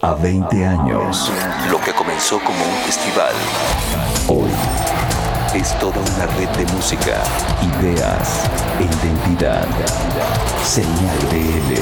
A 20 años, lo que comenzó como un festival, hoy es toda una red de música, ideas e identidad. Señal BL.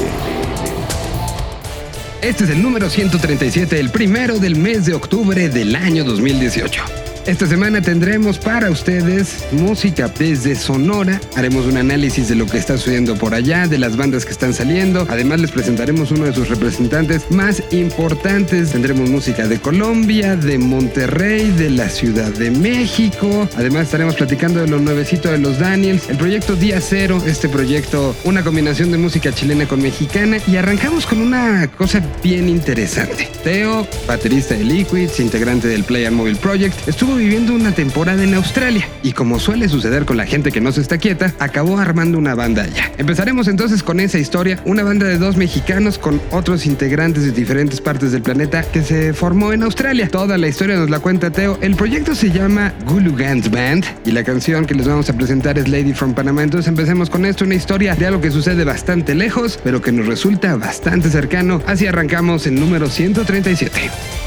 Este es el número 137, el primero del mes de octubre del año 2018. Esta semana tendremos para ustedes música desde Sonora. Haremos un análisis de lo que está sucediendo por allá, de las bandas que están saliendo. Además les presentaremos uno de sus representantes más importantes. Tendremos música de Colombia, de Monterrey, de la Ciudad de México. Además estaremos platicando de lo nuevecito de los Daniels, el proyecto Día Cero, este proyecto, una combinación de música chilena con mexicana. Y arrancamos con una cosa bien interesante. Teo, baterista de Liquids, integrante del Play Mobile Project, estuvo viviendo una temporada en Australia y como suele suceder con la gente que no se está quieta, acabó armando una banda allá. Empezaremos entonces con esa historia, una banda de dos mexicanos con otros integrantes de diferentes partes del planeta que se formó en Australia. Toda la historia nos la cuenta Teo. El proyecto se llama Gulugans Band y la canción que les vamos a presentar es Lady from Panama. Entonces empecemos con esto, una historia de algo que sucede bastante lejos, pero que nos resulta bastante cercano. Así arrancamos el número 137.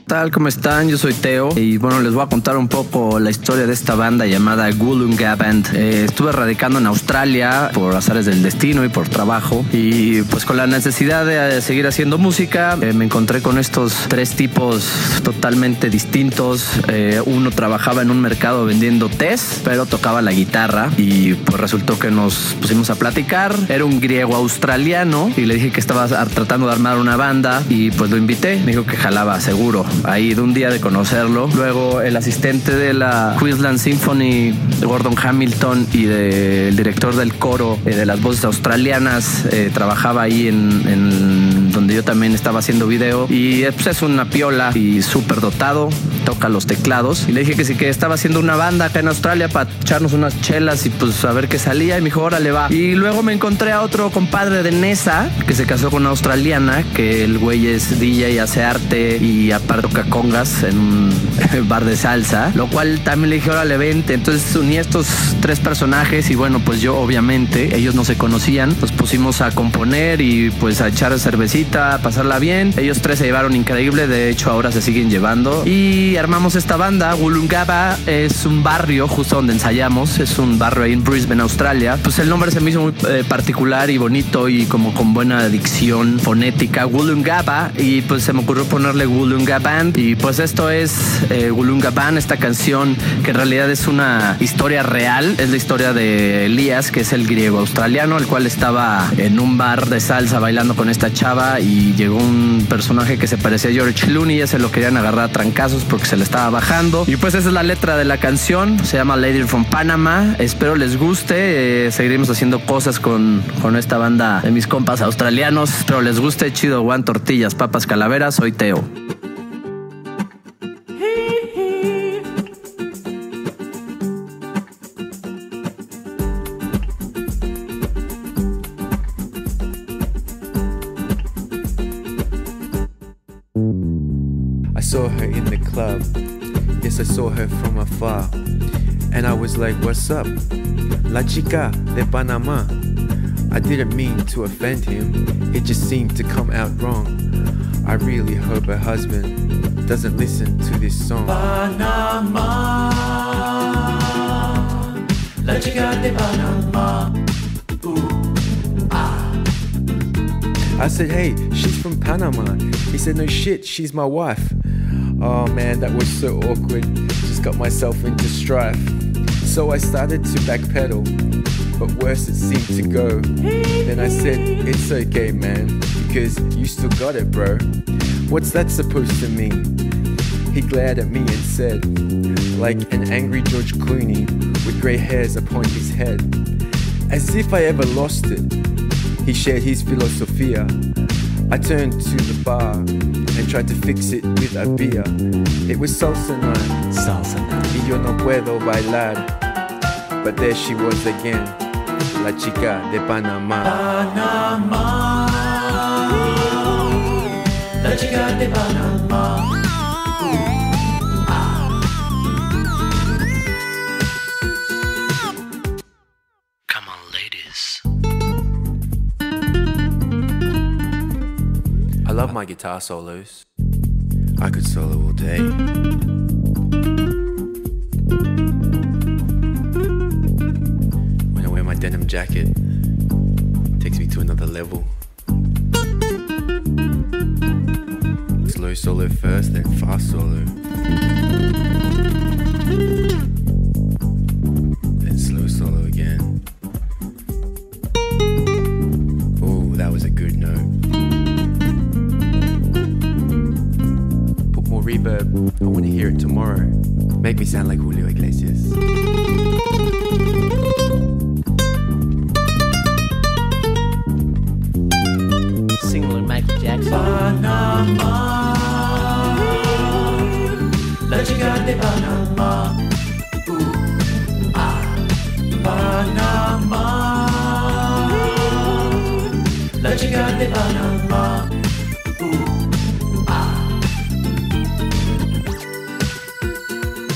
Tal? ¿Cómo están? Yo soy Teo y bueno, les voy a contar un poco la historia de esta banda llamada Gulunga Band. Eh, estuve radicando en Australia por azares del destino y por trabajo y pues con la necesidad de eh, seguir haciendo música eh, me encontré con estos tres tipos totalmente distintos. Uno trabajaba en un mercado vendiendo test, pero tocaba la guitarra y pues resultó que nos pusimos a platicar. Era un griego australiano y le dije que estaba tratando de armar una banda y pues lo invité. Me dijo que jalaba seguro ahí de un día de conocerlo. Luego el asistente de la Queensland Symphony, Gordon Hamilton, y del director del coro eh, de las voces australianas, eh, trabajaba ahí en, donde yo también estaba haciendo video. Y eh, pues, es una piola y súper dotado, toca los teclados. Y le dije que sí que estaba haciendo una banda acá en Australia para echarnos unas chelas y pues a ver qué salía. Y me dijo, órale va. Y luego me encontré a otro compadre de Nesa que se casó con una australiana, que el güey es DJ hace arte y aparte toca congas en un bar de salsa, lo cual también le dije, órale, vente. Entonces uní estos tres personajes y bueno, pues yo obviamente, ellos no se conocían, nos pusimos a componer y pues a echar cervecita, a pasarla bien. Ellos tres se llevaron increíble, de hecho ahora se siguen llevando y armamos esta banda. Wollongabba es un barrio justo donde ensayamos, es un barrio ahí en Brisbane, Australia. Pues el nombre se me hizo muy eh, particular y bonito y como con buena dicción fonética, Wollongabba, y pues se me ocurrió ponerle Wollongabba Band y pues esto es eh, Wollonga esta canción que en realidad es una historia real, es la historia de Elías, que es el griego australiano, el cual estaba en un bar de salsa bailando con esta chava y llegó un personaje que se parecía a George Clooney, ya se lo querían agarrar a trancazos porque se le estaba bajando. Y pues esa es la letra de la canción, se llama Lady from Panama, espero les guste, eh, seguiremos haciendo cosas con, con esta banda de mis compas australianos, espero les guste, chido, Juan Tortillas, Papas Calaveras, soy Teo. Saw her in the club. Yes, I saw her from afar. And I was like, what's up? La chica de Panama. I didn't mean to offend him, it just seemed to come out wrong. I really hope her husband doesn't listen to this song. Panama, la chica de Panama. Ooh, ah. I said, hey, she's from Panama. He said, no shit, she's my wife. Oh man, that was so awkward. Just got myself into strife. So I started to backpedal, but worse it seemed to go. Then I said, it's okay, man, because you still got it, bro. What's that supposed to mean? He glared at me and said, like an angry George Clooney with grey hairs upon his head, as if I ever lost it. He shared his philosophia. I turned to the bar and tried to fix it with a beer. It was salsa night. Salsa night. Y yo no puedo bailar. But there she was again. La chica de Panamá. Panama, la chica de Panama. Guitar solos. I could solo all day. When I wear my denim jacket, it takes me to another level. Slow solo first, then fast solo. Reverb. I want to hear it tomorrow. Make me sound like Julio Iglesias. Single and Michael Jackson. Panama. La chica de Panama. Ooh, ah, Panama. La chica de Panama.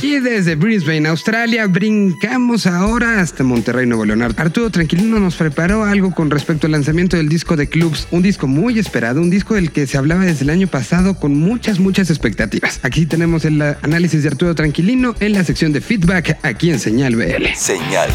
Y desde Brisbane, Australia, brincamos ahora hasta Monterrey, Nuevo León. Arturo Tranquilino nos preparó algo con respecto al lanzamiento del disco de Clubs, un disco muy esperado, un disco del que se hablaba desde el año pasado con muchas, muchas expectativas. Aquí tenemos el análisis de Arturo Tranquilino en la sección de feedback aquí en Señal BL. Señal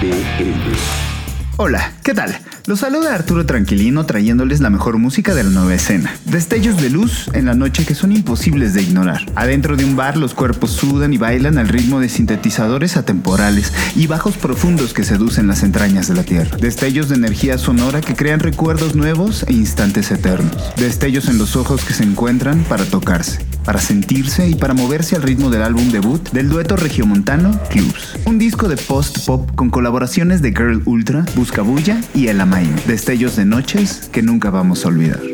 BL. Hola, ¿qué tal? Los saluda Arturo Tranquilino trayéndoles la mejor música de la nueva escena. Destellos de luz en la noche que son imposibles de ignorar. Adentro de un bar los cuerpos sudan y bailan al ritmo de sintetizadores atemporales y bajos profundos que seducen las entrañas de la tierra. Destellos de energía sonora que crean recuerdos nuevos e instantes eternos. Destellos en los ojos que se encuentran para tocarse, para sentirse y para moverse al ritmo del álbum debut del dueto regiomontano Clubs. Un disco de post-pop con colaboraciones de Girl Ultra, Buscabulla y El Amain. Destellos de noches que nunca vamos a olvidar.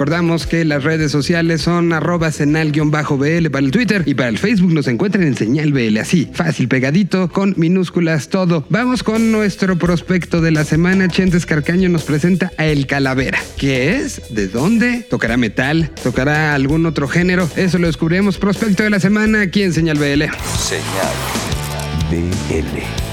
Recordamos que las redes sociales son arroba senal-bl para el Twitter y para el Facebook nos encuentran en señal BL, así, fácil, pegadito, con minúsculas, todo. Vamos con nuestro prospecto de la semana. Chentes Carcaño nos presenta a El Calavera. ¿Qué es? ¿De dónde? ¿Tocará metal? ¿Tocará algún otro género? Eso lo descubriremos prospecto de la semana aquí en Señal BL. Señal BL.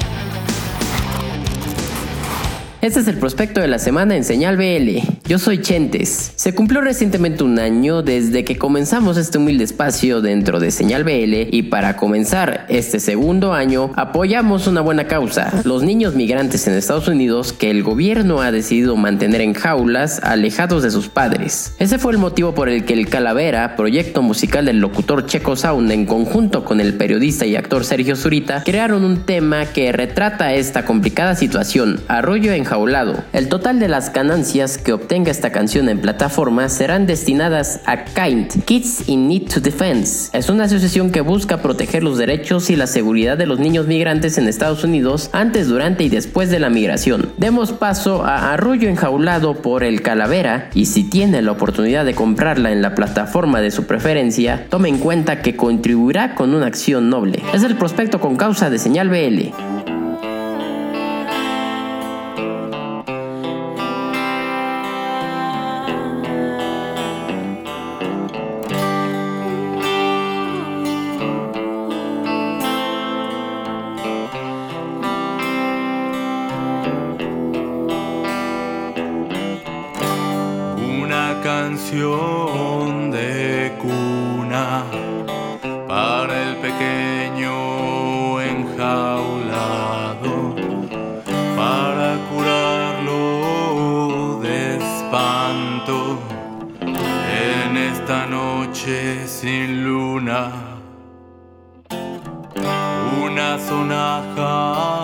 Este es el prospecto de la semana en Señal BL. Yo soy Chentes. Se cumplió recientemente un año desde que comenzamos este humilde espacio dentro de Señal BL y para comenzar este segundo año apoyamos una buena causa, los niños migrantes en Estados Unidos que el gobierno ha decidido mantener en jaulas alejados de sus padres. Ese fue el motivo por el que el Calavera, proyecto musical del locutor Checo Sound en conjunto con el periodista y actor Sergio Zurita, crearon un tema que retrata esta complicada situación, arroyo El total de las ganancias que obtenga esta canción en plataforma serán destinadas a KIND, Kids in Need to Defense. Es una asociación que busca proteger los derechos y la seguridad de los niños migrantes en Estados Unidos antes, durante y después de la migración. Demos paso a Arroyo Enjaulado por el Calavera y si tiene la oportunidad de comprarla en la plataforma de su preferencia, tome en cuenta que contribuirá con una acción noble. Es el prospecto con causa de señal BL. Canción de cuna para el pequeño enjaulado, para curarlo de espanto en esta noche sin luna. Una sonaja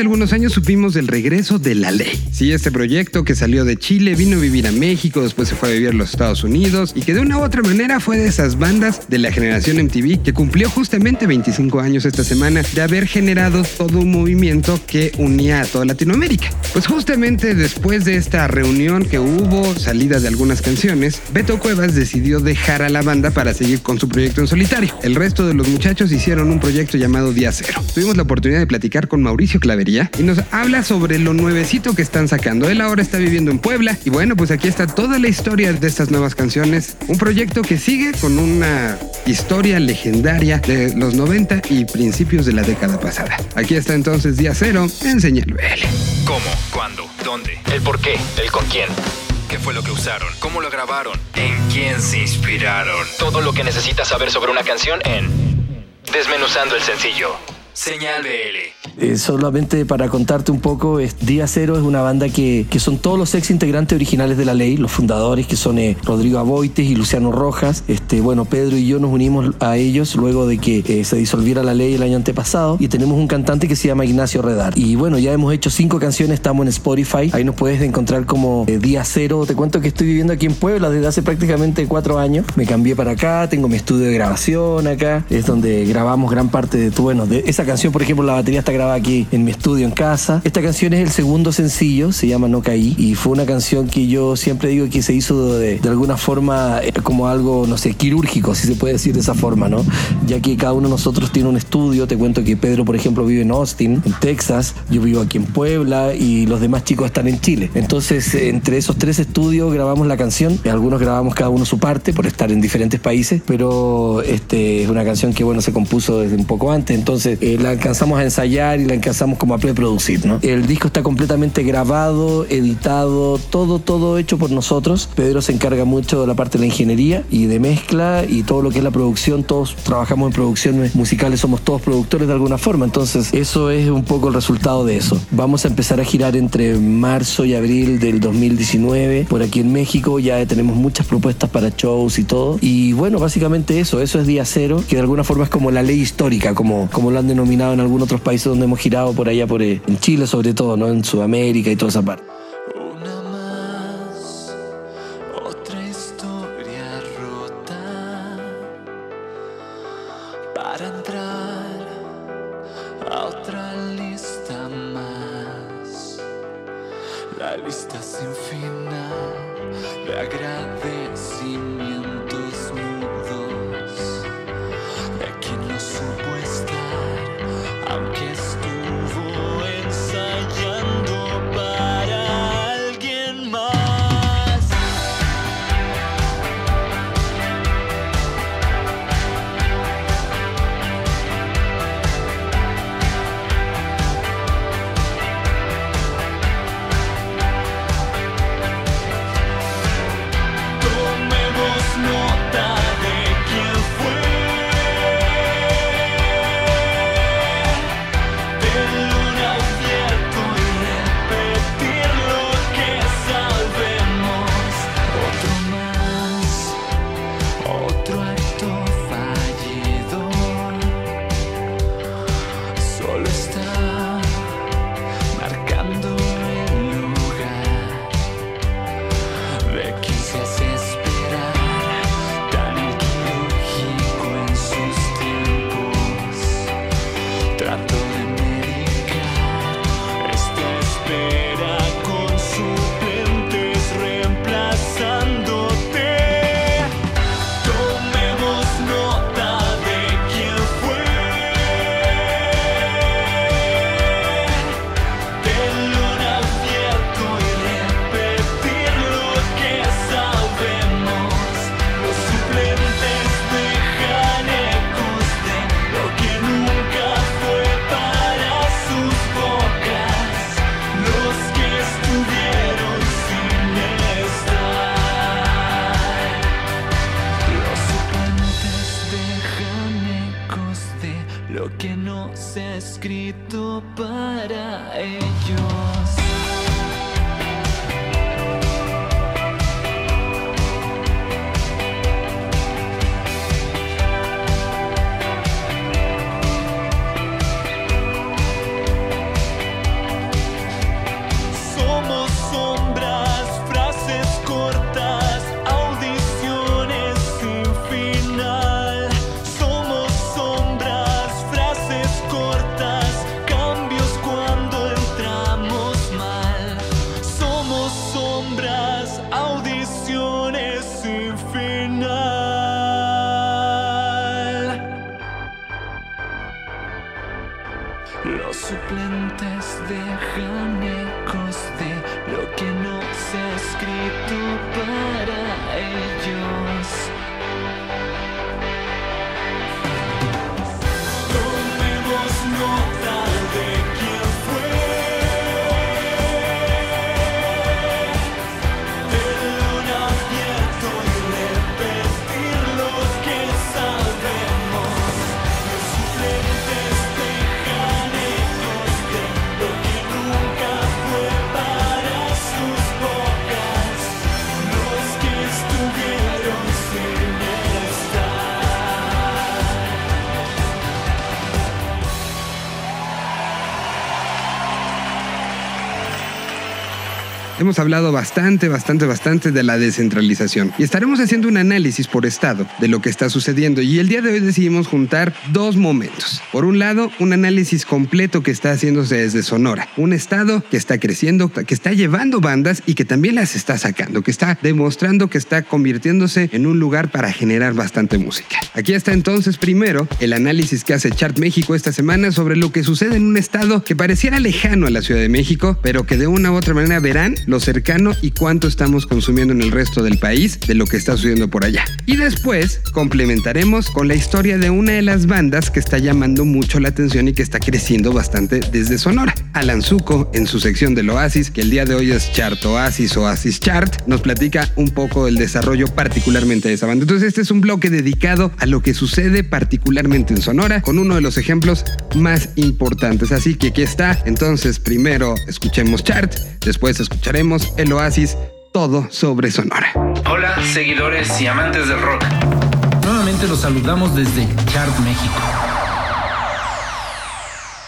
Hace algunos años supimos del regreso de La Ley. Sí, este proyecto que salió de Chile, vino a vivir a México, después se fue a vivir a los Estados Unidos y que de una u otra manera fue de esas bandas de la generación MTV que cumplió justamente 25 años esta semana de haber generado todo un movimiento que unía a toda Latinoamérica. Pues justamente después de esta reunión que hubo, salida de algunas canciones, Beto Cuevas decidió dejar a la banda para seguir con su proyecto en solitario. El resto de los muchachos hicieron un proyecto llamado Día Cero. Tuvimos la oportunidad de platicar con Mauricio Clavería y nos habla sobre lo nuevecito que están sacando. Él ahora está viviendo en Puebla y bueno, pues aquí está toda la historia de estas nuevas canciones. Un proyecto que sigue con una historia legendaria de los 90 y principios de la década pasada. Aquí está entonces Día Cero en Señal. ¿Cómo? ¿Cuándo? ¿Dónde? ¿El por qué? ¿El con quién? ¿Qué fue lo que usaron? ¿Cómo lo grabaron? ¿En quién se inspiraron? Todo lo que necesitas saber sobre una canción en Desmenuzando el sencillo. Señal BL. Eh, solamente para contarte un poco, es- Día Cero es una banda que, que son todos los ex integrantes originales de la ley, los fundadores que son eh, Rodrigo Aboites y Luciano Rojas. Este, bueno, Pedro y yo nos unimos a ellos luego de que eh, se disolviera la ley el año antepasado y tenemos un cantante que se llama Ignacio Redar. Y bueno, ya hemos hecho cinco canciones, estamos en Spotify, ahí nos puedes encontrar como eh, Día Cero. Te cuento que estoy viviendo aquí en Puebla desde hace prácticamente cuatro años. Me cambié para acá, tengo mi estudio de grabación acá, es donde grabamos gran parte de tu, bueno, de esa canción, por ejemplo, la batería está grabada aquí en mi estudio en casa. Esta canción es el segundo sencillo, se llama No Caí, y fue una canción que yo siempre digo que se hizo de, alguna forma eh, como algo, no sé, quirúrgico, si se puede decir de esa forma, ¿no? Ya que cada uno de nosotros tiene un estudio, te cuento que Pedro, por ejemplo, vive en Austin, en Texas, yo vivo aquí en Puebla y los demás chicos están en Chile. Entonces, entre esos tres estudios grabamos la canción, algunos grabamos cada uno su parte por estar en diferentes países, pero este, es una canción que, bueno, se compuso desde un poco antes, entonces eh, la alcanzamos a ensayar y la alcanzamos como a preproducir, ¿no? El disco está completamente grabado, editado, todo, todo hecho por nosotros. Pedro se encarga mucho de la parte de la ingeniería y de mezcla y todo lo que es la producción, todos trabajamos en producciones musicales, somos todos productores de alguna forma, entonces eso es un poco el resultado de eso. Vamos a empezar a girar entre marzo y abril del 2019 por aquí en México, ya tenemos muchas propuestas para shows y todo. Y bueno, básicamente eso, eso es día cero, que de alguna forma es como la ley histórica, como, como lo han denominado en algunos otros países donde hemos girado por allá, por eh, en Chile sobre todo, ¿no? En Sudamérica y toda esa parte. Hemos hablado bastante, bastante, bastante de la descentralización y estaremos haciendo un análisis por estado de lo que está sucediendo y el día de hoy decidimos juntar dos momentos. Por un lado, un análisis completo que está haciéndose desde Sonora, un estado que está creciendo, que está llevando bandas y que también las está sacando, que está demostrando que está convirtiéndose en un lugar para generar bastante música. Aquí está entonces primero el análisis que hace Chart México esta semana sobre lo que sucede en un estado que pareciera lejano a la Ciudad de México, pero que de una u otra manera verán cercano y cuánto estamos consumiendo en el resto del país de lo que está sucediendo por allá. Y después complementaremos con la historia de una de las bandas que está llamando mucho la atención y que está creciendo bastante desde Sonora. Alan Zuko, en su sección del Oasis, que el día de hoy es Chart Oasis Oasis Chart, nos platica un poco del desarrollo particularmente de esa banda. Entonces este es un bloque dedicado a lo que sucede particularmente en Sonora, con uno de los ejemplos más importantes. Así que aquí está. Entonces primero escuchemos Chart, después escucharemos el Oasis, todo sobre Sonora. Hola, seguidores y amantes del rock. Nuevamente los saludamos desde Chart México.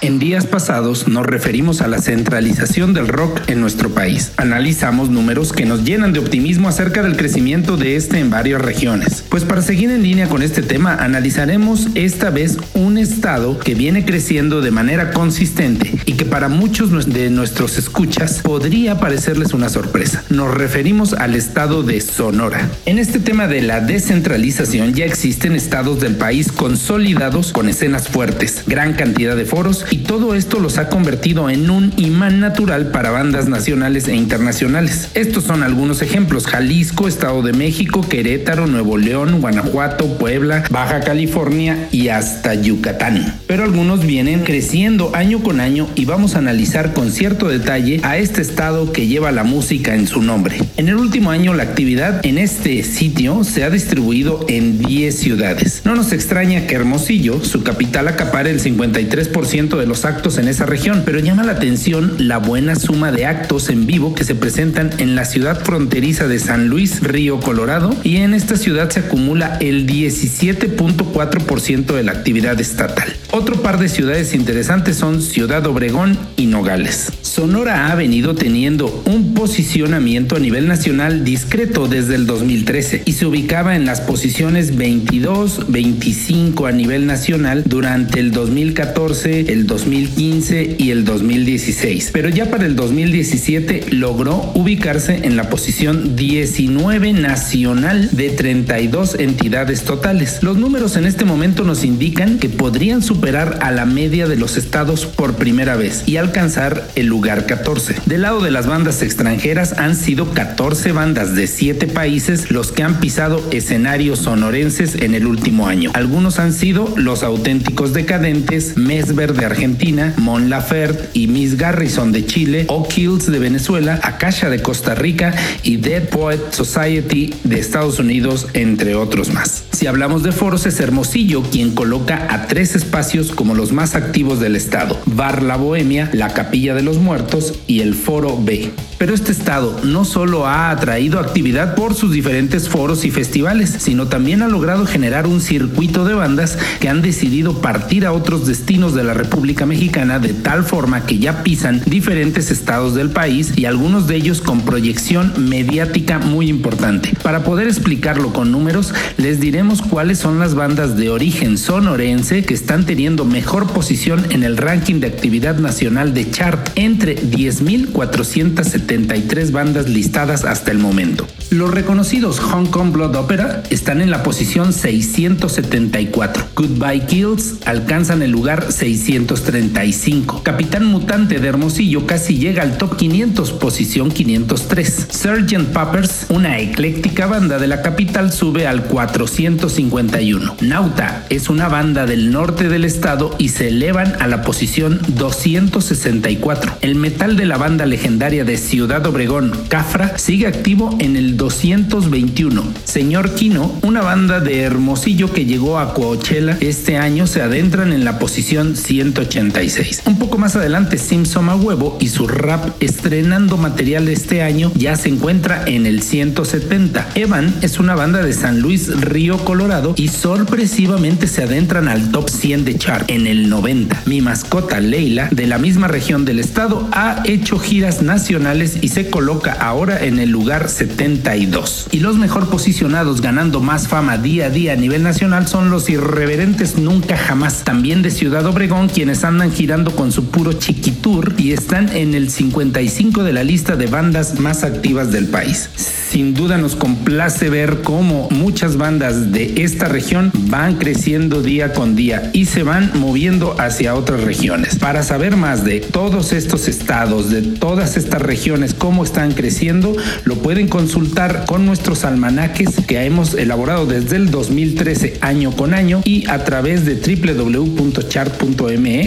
En días pasados nos referimos a la centralización del rock en nuestro país. Analizamos números que nos llenan de optimismo acerca del crecimiento de este en varias regiones. Pues para seguir en línea con este tema, analizaremos esta vez un estado que viene creciendo de manera consistente y que para muchos de nuestros escuchas podría parecerles una sorpresa. Nos referimos al estado de Sonora. En este tema de la descentralización ya existen estados del país consolidados con escenas fuertes, gran cantidad de foros y todo esto los ha convertido en un imán natural para bandas nacionales e internacionales. Estos son algunos ejemplos: Jalisco, Estado de México, Querétaro, Nuevo León, Guanajuato, Puebla, Baja California y hasta Yucatán. Pero algunos vienen creciendo año con año y vamos a analizar con cierto detalle a este estado que lleva la música en su nombre. En el último año la actividad en este sitio se ha distribuido en 10 ciudades. No nos extraña que Hermosillo, su capital, acapare el 53% de los actos en esa región, pero llama la atención la buena suma de actos en vivo que se presentan en la ciudad fronteriza de San Luis, Río Colorado, y en esta ciudad se acumula el 17.4% de la actividad estatal. Otro par de ciudades interesantes son Ciudad Obregón y Nogales. Sonora ha venido teniendo un posicionamiento a nivel nacional discreto desde el 2013 y se ubicaba en las posiciones 22, 25 a nivel nacional durante el 2014, el 2015 y el 2016. Pero ya para el 2017 logró ubicarse en la posición 19 nacional de 32 entidades totales. Los números en este momento nos indican que podrían superar a la media de los estados por primera vez y alcanzar el lugar 14. Del lado de las bandas extranjeras han sido 14 bandas de 7 países los que han pisado escenarios sonorenses en el último año. Algunos han sido Los Auténticos Decadentes, Mesver de Argentina, Mon Laferte y Miss Garrison de Chile, O'Kills de Venezuela, Akasha de Costa Rica y Dead Poet Society de Estados Unidos, entre otros más. Si hablamos de foros es Hermosillo quien coloca a tres espacios como los más activos del estado, Bar La Bohemia, la Capilla de los Muertos y el Foro B. Pero este estado no solo ha atraído actividad por sus diferentes foros y festivales, sino también ha logrado generar un circuito de bandas que han decidido partir a otros destinos de la República Mexicana de tal forma que ya pisan diferentes estados del país y algunos de ellos con proyección mediática muy importante. Para poder explicarlo con números, les diremos cuáles son las bandas de origen sonorense que están teniendo mejor posición en el ranking de actividad nacional de chart entre 10.470 73 bandas listadas hasta el momento. Los reconocidos Hong Kong Blood Opera están en la posición 674. Goodbye Kills alcanzan el lugar 635. Capitán Mutante de Hermosillo casi llega al top 500, posición 503. Sgt. Puppers, una ecléctica banda de la capital, sube al 451. Nauta es una banda del norte del estado y se elevan a la posición 264. El metal de la banda legendaria de Ciudad Obregón, Cafra, sigue activo en el 221. Señor Kino, una banda de Hermosillo que llegó a Coachella este año, se adentran en la posición 186. Un poco más adelante, Simpson a huevo y su rap estrenando material este año ya se encuentra en el 170. Evan es una banda de San Luis Río Colorado y sorpresivamente se adentran al top 100 de chart en el 90. Mi mascota Leila, de la misma región del estado, ha hecho giras nacionales y se coloca ahora en el lugar 72. Y los mejor posicionados ganando más fama día a día a nivel nacional son los irreverentes Nunca Jamás, también de Ciudad Obregón, quienes andan girando con su puro chiquitur y están en el 55 de la lista de bandas más activas del país. Sin duda nos complace ver cómo muchas bandas de esta región van creciendo día con día y se van moviendo hacia otras regiones. Para saber más de todos estos estados, de todas estas regiones, cómo están creciendo, lo pueden consultar con nuestros almanaques que hemos elaborado desde el 2013 año con año y a través de www.chart.me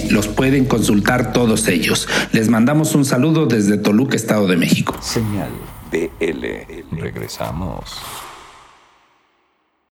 los pueden consultar todos ellos. Les mandamos un saludo desde Toluca, Estado de México. Señal BL. Regresamos.